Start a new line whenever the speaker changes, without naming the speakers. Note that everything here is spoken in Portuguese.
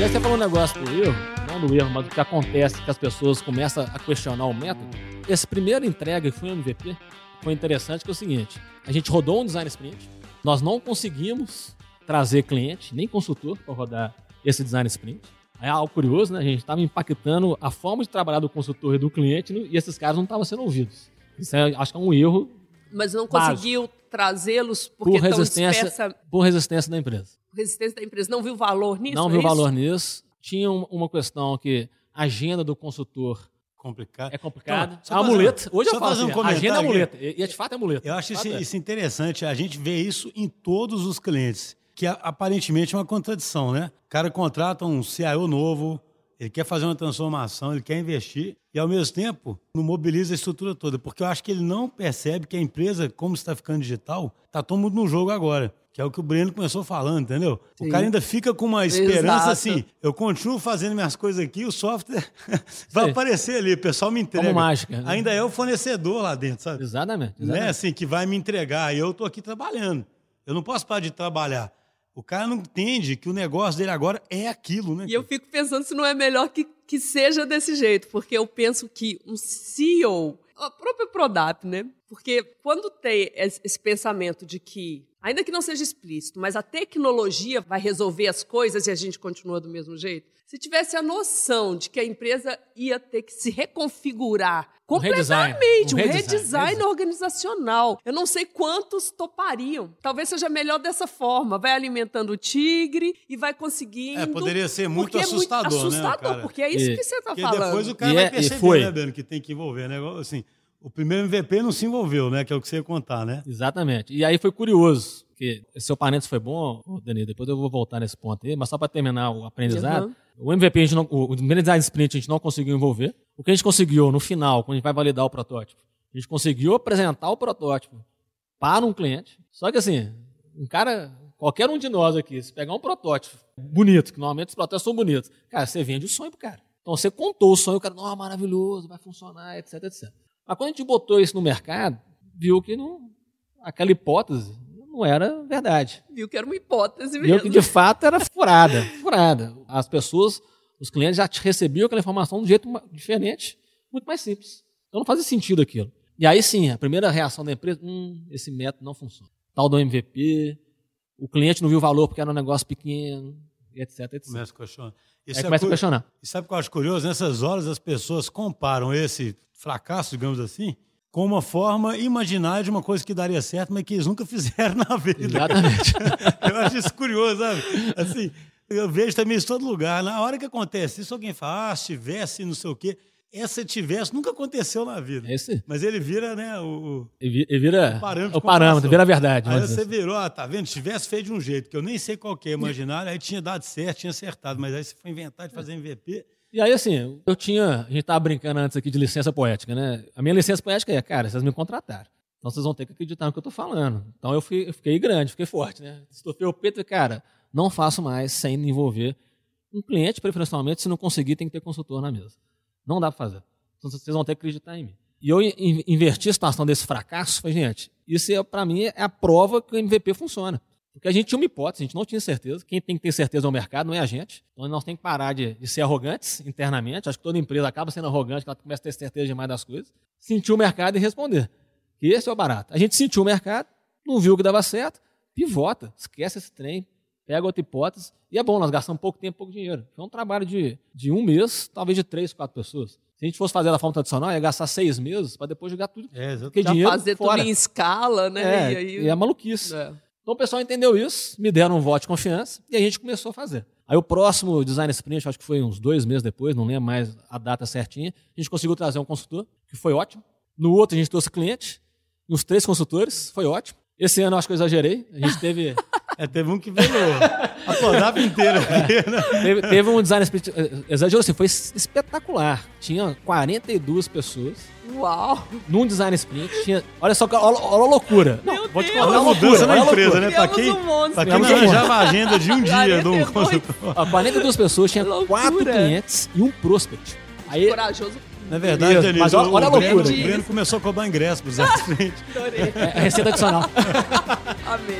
E aí você falou um negócio do erro, não do erro, mas do que acontece, que as pessoas começam a questionar o método. Esse primeiro entrega, que foi um MVP, foi interessante, que é o seguinte, a gente rodou um design sprint, nós não conseguimos trazer cliente, nem consultor, para rodar esse design sprint. É algo curioso, né? A gente estava impactando a forma de trabalhar do consultor e do cliente e esses caras não estavam sendo ouvidos. Isso é, acho que é um erro
Mas não conseguiu trazê-los porque
por
estão
resistência,
dispersa
por resistência da empresa.
resistência da empresa. Não viu valor nisso?
não
é
viu
isso?
valor nisso. Tinha um- uma questão que a agenda do consultor
Complicado.
é complicada.
Então,
é
fazer-
muleta. Hoje eu falo
fazer um
assim, a agenda é muleta. E, e de fato é muleta.
Eu acho isso,
é.
isso interessante. A gente vê isso em todos os clientes, que a- aparentemente é uma contradição, né? O cara contrata um CIO novo, ele quer fazer uma transformação, ele quer investir, e ao mesmo tempo não mobiliza a estrutura toda, porque eu acho que ele não percebe que a empresa, como está ficando digital, está todo mundo no jogo agora. Que é o que o Breno começou falando, entendeu? O
Sim.
cara ainda fica com uma esperança
Exato.
assim: eu continuo fazendo minhas coisas aqui, o software vai
Sim.
aparecer ali, o pessoal me entrega.
Como mágica, né?
Ainda é o fornecedor lá dentro, sabe?
Exatamente.
né?
exatamente.
Assim, que vai me entregar. E eu tô aqui trabalhando. Eu não posso parar de trabalhar. O cara não entende que o negócio dele agora é aquilo, né?
E eu fico pensando se não é melhor que, que seja desse jeito, porque eu penso que um CEO, o próprio Prodap, né? Porque quando tem esse esse pensamento de que, ainda que não seja explícito, mas a tecnologia vai resolver as coisas e a gente continua do mesmo jeito, se tivesse a noção de que a empresa ia ter que se reconfigurar
Um redesign.
completamente,
Um redesign.
redesign organizacional, eu não sei quantos topariam. Talvez seja melhor dessa forma, vai alimentando o tigre e vai conseguindo.
É, poderia ser muito
porque é
assustador, né,
assustador,
cara?
porque é isso
E-
que você está falando.
depois o cara
E
vai
é-
perceber,
foi.
né, Beno, que tem que envolver, né? Assim, o primeiro MVP não se envolveu, né? Que é o que você ia contar, né?
Exatamente. E aí foi curioso, que esse seu parênteses foi bom, ô, Dani, depois eu vou voltar nesse ponto aí, mas só para terminar o aprendizado,
Uhum.
o MVP, a gente não, o design sprint a gente não conseguiu envolver. O que a gente conseguiu no final, quando a gente vai validar o protótipo, a gente conseguiu apresentar o protótipo para um cliente. Só que assim, um cara, qualquer um de nós aqui, se pegar um protótipo bonito, que normalmente os protótipos são bonitos, cara, você vende o sonho pro cara. Então você contou o sonho, o cara, não, maravilhoso, vai funcionar, etc, etc. Mas quando a gente botou isso no mercado, viu que não, aquela hipótese não era verdade.
Viu que era uma hipótese
Viu
mesmo.
que de fato era furada, furada. As pessoas, os clientes já recebiam aquela informação de um jeito diferente, muito mais simples. Então não fazia sentido aquilo. E aí sim, a primeira reação da empresa, hum, esse método não funciona. Tal do MVP, o cliente não viu o valor porque era um negócio pequeno, etc, etc.
Começa a questionar.
Aí
é
começa a questionar.
E sabe o que eu acho curioso? Nessas horas as pessoas comparam esse fracasso, digamos assim, com uma forma imaginária de uma coisa que daria certo, mas que eles nunca fizeram na vida.
Exatamente.
eu acho isso curioso, sabe? Assim, eu vejo também isso em todo lugar. Na hora que acontece isso, alguém fala, ah, se tivesse, não sei o quê. Essa tivesse nunca aconteceu na vida.
Esse.
Mas ele vira, né, o, o-
E vi- e vira
O parâmetro
o parâmetro, vira a verdade.
Aí você
assim.
virou, ah, tá vendo? Se tivesse feito de um jeito que eu nem sei qual que é imaginário, aí tinha dado certo, tinha acertado. Mas aí você foi inventar de fazer MVP.
E aí, assim, eu tinha. A gente tava brincando antes aqui de licença poética, né? A minha licença poética é, cara, vocês me contrataram. Então vocês vão ter que acreditar no que eu tô falando. Então eu, fui- eu fiquei grande, fiquei forte, né? Estufei o peito e, cara, não faço mais sem envolver um cliente, preferencialmente, se não conseguir, tem que ter consultor na mesa. Não dá pra fazer. Então vocês vão ter que acreditar em mim. E eu in- inverti a situação desse fracasso, falei, gente, isso é, para mim é a prova que o MVP funciona. Porque a gente tinha uma hipótese, a gente não tinha certeza. Quem tem que ter certeza é o mercado, não é a gente. Então nós temos que parar de, de ser arrogantes internamente. Acho que toda empresa acaba sendo arrogante, que ela começa a ter certeza demais das coisas. Sentir o mercado e responder. Que esse é o barato. A gente sentiu o mercado, não viu que dava certo, pivota, esquece esse trem, pega outra hipótese. E é bom, nós gastamos pouco tempo, pouco dinheiro. Foi um trabalho de, de um mês, talvez de três, quatro pessoas. Se a gente fosse fazer da forma tradicional, ia gastar seis meses para depois jogar tudo.
É,
Já
dinheiro
fazer
fora.
tudo em escala, né?
É,
e aí,
é maluquice.
É.
Então o pessoal entendeu isso, me deram um voto de confiança e a gente começou a fazer. Aí o próximo design sprint, acho que foi uns dois meses depois, não lembro mais a data certinha, a gente conseguiu trazer um consultor, que foi ótimo. No outro a gente trouxe cliente, e os três consultores, foi ótimo. Esse ano acho que eu exagerei, a gente teve,
É, teve um que veio a Prodap inteira aqui, né?
teve, teve um design sprint, exagerou assim, foi espetacular. Tinha 42 pessoas
Uau!
num design sprint, tinha, olha só, olha, olha a loucura. Não, vou te contar
Olha
a loucura,
mudança na empresa,
loucura.
né? Pra
Criamos
quem,
um
pra quem não
Criamos
arranjava a agenda de um dia de um
42.
consultor.
Ó, 42 pessoas, tinha
Loucura.
quatro clientes e um prospect. Aí,
Corajoso.
Na verdade, Denise,
mas olha-
o,
olha a
o Breno,
loucura.
o Breno começou a cobrar ingresso pros anos frente.
Adorei.
é, é receita adicional.
Amei.